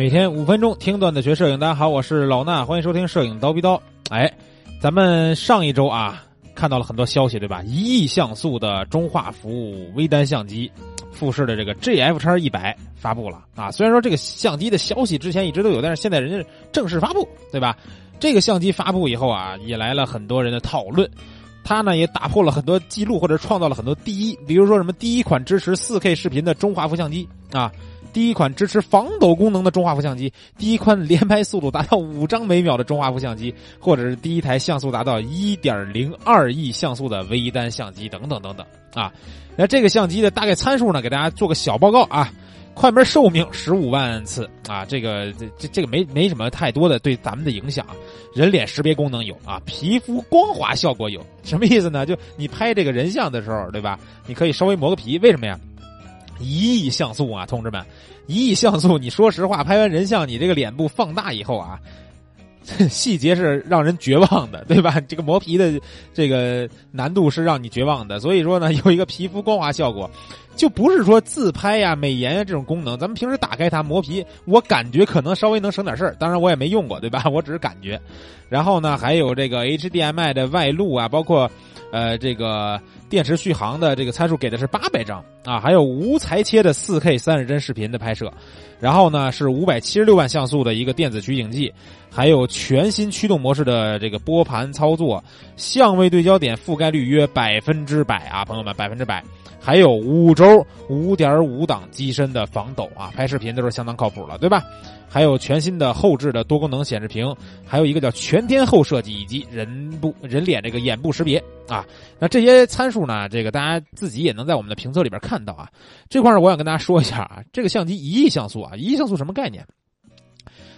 每天五分钟听段子学摄影，大家好，我是老衲，欢迎收听摄影刀逼刀。哎，咱们上一周啊看到了很多消息，对吧？一亿像素的中画幅微单相机，富士的这个 GF 叉一百发布了啊。虽然说这个相机的消息之前一直都有，但是现在人家正式发布，对吧？这个相机发布以后啊，引来了很多人的讨论。它呢也打破了很多记录，或者创造了很多第一，比如说什么第一款支持 4K 视频的中画幅相机啊。第一款支持防抖功能的中画幅相机，第一款连拍速度达到五张每秒的中画幅相机，或者是第一台像素达到一点零二亿像素的微单相机，等等等等啊。那这个相机的大概参数呢，给大家做个小报告啊。快门寿命十五万次啊，这个这这这个没没什么太多的对咱们的影响。人脸识别功能有啊，皮肤光滑效果有，什么意思呢？就你拍这个人像的时候，对吧？你可以稍微磨个皮，为什么呀？一亿像素啊，同志们，一亿像素！你说实话，拍完人像，你这个脸部放大以后啊，细节是让人绝望的，对吧？这个磨皮的这个难度是让你绝望的。所以说呢，有一个皮肤光滑效果，就不是说自拍呀、美颜呀这种功能。咱们平时打开它磨皮，我感觉可能稍微能省点事儿。当然我也没用过，对吧？我只是感觉。然后呢，还有这个 HDMI 的外录啊，包括呃这个。电池续航的这个参数给的是八百张啊，还有无裁切的四 K 三十帧视频的拍摄，然后呢是五百七十六万像素的一个电子取景器，还有全新驱动模式的这个拨盘操作，相位对焦点覆盖率约百分之百啊，朋友们百分之百。还有五轴五点五档机身的防抖啊，拍视频都是相当靠谱了，对吧？还有全新的后置的多功能显示屏，还有一个叫全天候设计以及人部人脸这个眼部识别啊。那这些参数呢，这个大家自己也能在我们的评测里边看到啊。这块呢，我想跟大家说一下啊，这个相机一亿像素啊，啊一像素什么概念？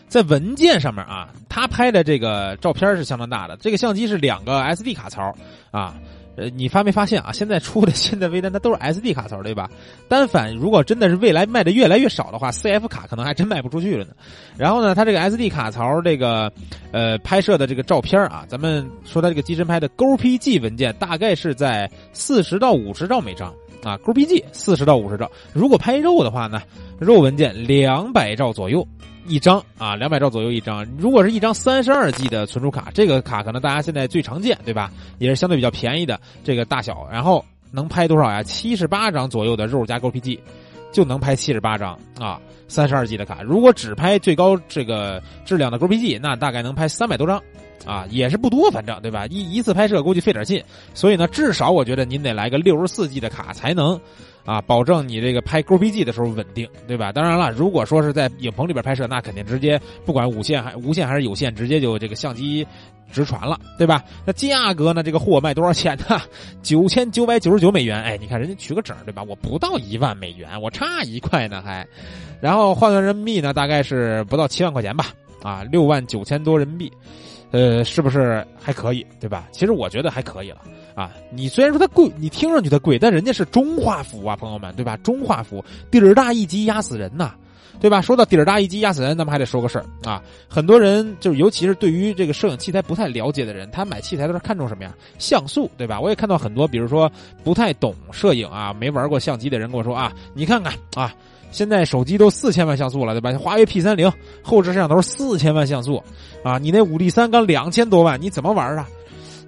在文件上面啊，它拍的这个照片是相当大的，这个相机是两个 SD 卡槽啊。呃，你发没发现啊？现在出的现在微单它都是 SD 卡槽，对吧？单反如果真的是未来卖的越来越少的话，CF 卡可能还真卖不出去了呢。然后呢，它这个 SD 卡槽这个呃拍摄的这个照片啊，咱们说它这个机身拍的 GPG 文件大概是在四十到五十兆每张啊，GPG 四十到五十兆。如果拍肉的话呢，肉文件两百兆左右。一张啊，两百兆左右一张。如果是一张三十二 G 的存储卡，这个卡可能大家现在最常见，对吧？也是相对比较便宜的这个大小。然后能拍多少呀？七十八张左右的肉加 GPG，就能拍七十八张啊。三十二 G 的卡，如果只拍最高这个质量的 GPG，那大概能拍三百多张啊，也是不多，反正对吧？一一次拍摄估计费点劲，所以呢，至少我觉得您得来个六十四 G 的卡才能。啊，保证你这个拍 GPG 的时候稳定，对吧？当然了，如果说是在影棚里边拍摄，那肯定直接不管无线还无线还是有线，直接就这个相机直传了，对吧？那价格呢？这个货卖多少钱呢？九千九百九十九美元。哎，你看人家取个整，对吧？我不到一万美元，我差一块呢还。然后换算人民币呢，大概是不到七万块钱吧？啊，六万九千多人民币，呃，是不是还可以？对吧？其实我觉得还可以了。啊，你虽然说它贵，你听上去它贵，但人家是中画幅啊，朋友们，对吧？中画幅，底儿大一击压死人呐，对吧？说到底儿大一击压死人，咱们还得说个事儿啊。很多人就是，尤其是对于这个摄影器材不太了解的人，他买器材都是看重什么呀？像素，对吧？我也看到很多，比如说不太懂摄影啊，没玩过相机的人跟我说啊，你看看啊，现在手机都四千万像素了，对吧？华为 P 三零后置摄像头四千万像素啊，你那五 D 三刚两千多万，你怎么玩啊？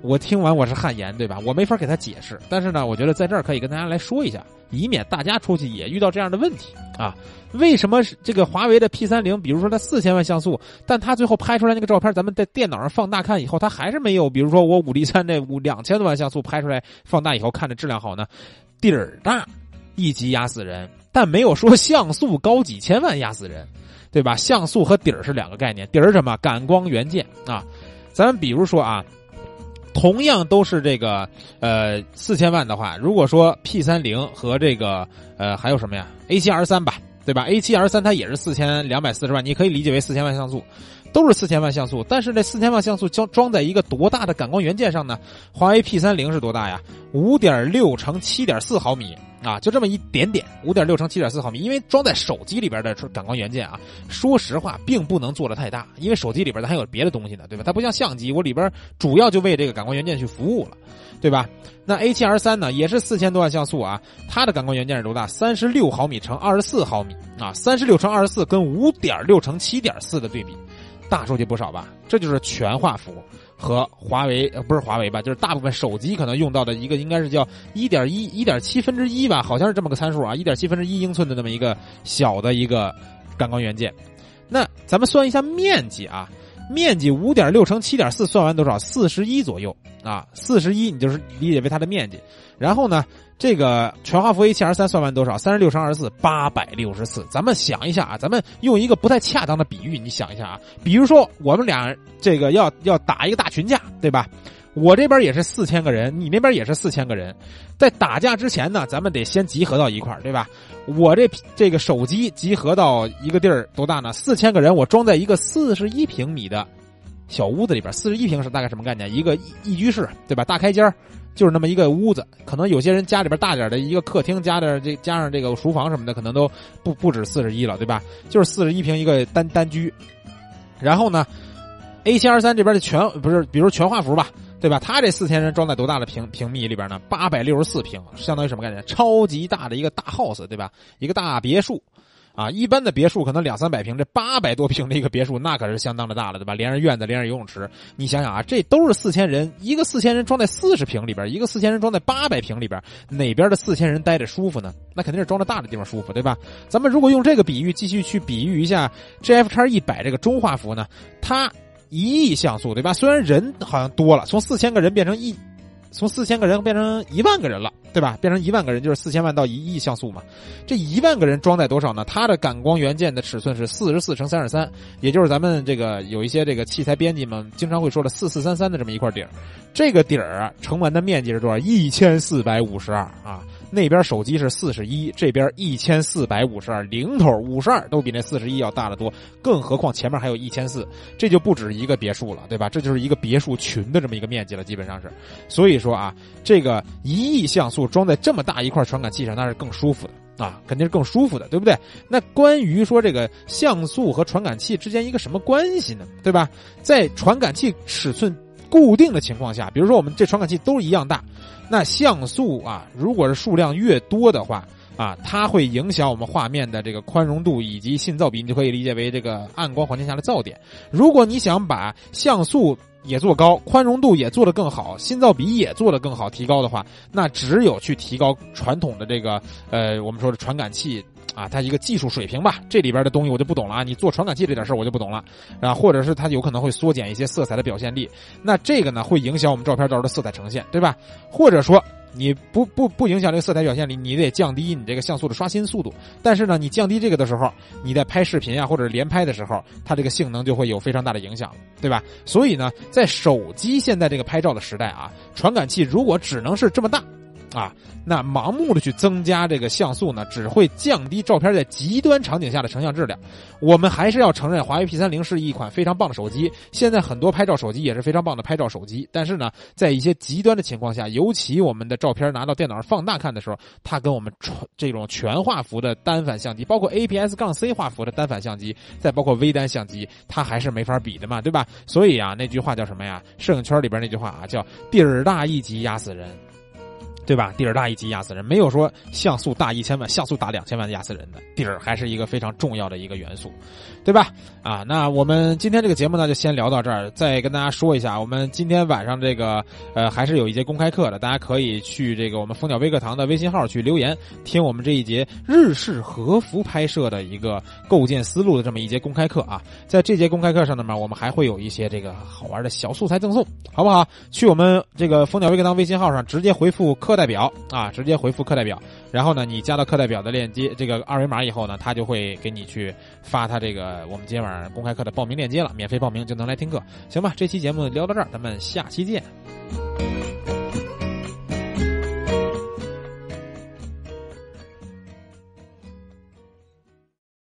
我听完我是汗颜，对吧？我没法给他解释，但是呢，我觉得在这儿可以跟大家来说一下，以免大家出去也遇到这样的问题啊。为什么这个华为的 P 三零，比如说它四千万像素，但它最后拍出来那个照片，咱们在电脑上放大看以后，它还是没有，比如说我五 D 三那五两千多万像素拍出来放大以后看着质量好呢？底儿大，一级压死人，但没有说像素高几千万压死人，对吧？像素和底儿是两个概念，底儿什么？感光元件啊。咱们比如说啊。同样都是这个呃四千万的话，如果说 P 三零和这个呃还有什么呀 A 七 R 三吧，对吧？A 七 R 三它也是四千两百四十万，你可以理解为四千万像素，都是四千万像素。但是这四千万像素装装在一个多大的感光元件上呢？华为 P 三零是多大呀？五点六乘七点四毫米啊，就这么一点点，五点六乘七点四毫米，因为装在手机里边的感光元件啊，说实话并不能做的太大，因为手机里边它还有别的东西呢，对吧？它不像相机，我里边主要就为这个感光元件去服务了，对吧？那 A 7 R 三呢，也是四千多万像素啊，它的感光元件是多大？三十六毫米乘二十四毫米啊，三十六乘二十四跟五点六乘七点四的对比，大出去不少吧？这就是全画幅。和华为呃不是华为吧，就是大部分手机可能用到的一个应该是叫一点一一点七分之一吧，好像是这么个参数啊，一点七分之一英寸的那么一个小的一个感光元件。那咱们算一下面积啊，面积五点六乘七点四算完多少？四十一左右啊，四十一你就是理解为它的面积。然后呢？这个全画幅 A7R3 算完多少？三十六乘二十四，八百六十四。咱们想一下啊，咱们用一个不太恰当的比喻，你想一下啊，比如说我们俩这个要要打一个大群架，对吧？我这边也是四千个人，你那边也是四千个人，在打架之前呢，咱们得先集合到一块儿，对吧？我这这个手机集合到一个地儿多大呢？四千个人，我装在一个四十一平米的小屋子里边，四十一平是大概什么概念？一个一居室，对吧？大开间就是那么一个屋子，可能有些人家里边大点的一个客厅，加点这加上这个厨房什么的，可能都不不止四十一了，对吧？就是四十一平一个单单居。然后呢，A 七二三这边的全不是，比如全画幅吧，对吧？他这四千人装在多大的平平米里边呢？八百六十四平，相当于什么概念？超级大的一个大 house，对吧？一个大别墅。啊，一般的别墅可能两三百平，这八百多平的一个别墅，那可是相当的大了，对吧？连着院子，连着游泳池，你想想啊，这都是四千人，一个四千人装在四十平里边，一个四千人装在八百平里边，哪边的四千人待着舒服呢？那肯定是装着大的地方舒服，对吧？咱们如果用这个比喻继续去比喻一下 G F 叉一百这个中画幅呢，它一亿像素，对吧？虽然人好像多了，从四千个人变成一。从四千个人变成一万个人了，对吧？变成一万个人就是四千万到一亿像素嘛。这一万个人装载多少呢？它的感光元件的尺寸是四十四乘三十三，也就是咱们这个有一些这个器材编辑们经常会说的四四三三的这么一块底儿。这个底儿成完的面积是多少？一千四百五十二啊。那边手机是四十一，这边一千四百五十二，零头五十二都比那四十一要大得多，更何况前面还有一千四，这就不止一个别墅了，对吧？这就是一个别墅群的这么一个面积了，基本上是。所以说啊，这个一亿像素装在这么大一块传感器上，那是更舒服的啊，肯定是更舒服的，对不对？那关于说这个像素和传感器之间一个什么关系呢？对吧？在传感器尺寸固定的情况下，比如说我们这传感器都是一样大。那像素啊，如果是数量越多的话啊，它会影响我们画面的这个宽容度以及信噪比，你就可以理解为这个暗光环境下的噪点。如果你想把像素也做高，宽容度也做得更好，信噪比也做得更好，提高的话，那只有去提高传统的这个呃，我们说的传感器。啊，它一个技术水平吧，这里边的东西我就不懂了啊。你做传感器这点事儿我就不懂了啊，或者是它有可能会缩减一些色彩的表现力，那这个呢会影响我们照片到时候的色彩呈现，对吧？或者说你不不不影响这个色彩表现力，你得降低你这个像素的刷新速度。但是呢，你降低这个的时候，你在拍视频啊或者连拍的时候，它这个性能就会有非常大的影响，对吧？所以呢，在手机现在这个拍照的时代啊，传感器如果只能是这么大。啊，那盲目的去增加这个像素呢，只会降低照片在极端场景下的成像质量。我们还是要承认，华为 P 三零是一款非常棒的手机。现在很多拍照手机也是非常棒的拍照手机，但是呢，在一些极端的情况下，尤其我们的照片拿到电脑上放大看的时候，它跟我们传这种全画幅的单反相机，包括 APS 杠 C 画幅的单反相机，再包括微单相机，它还是没法比的嘛，对吧？所以啊，那句话叫什么呀？摄影圈里边那句话啊，叫“底儿大一级压死人”。对吧？底儿大一级压死人，没有说像素大一千万，像素大两千万压死人的。底儿还是一个非常重要的一个元素，对吧？啊，那我们今天这个节目呢，就先聊到这儿。再跟大家说一下，我们今天晚上这个呃，还是有一节公开课的，大家可以去这个我们蜂鸟微课堂的微信号去留言，听我们这一节日式和服拍摄的一个构建思路的这么一节公开课啊。在这节公开课上呢，我们还会有一些这个好玩的小素材赠送，好不好？去我们这个蜂鸟微课堂微信号上直接回复课。课代表啊，直接回复课代表，然后呢，你加到课代表的链接这个二维码以后呢，他就会给你去发他这个我们今天晚上公开课的报名链接了，免费报名就能来听课，行吧？这期节目聊到这儿，咱们下期见。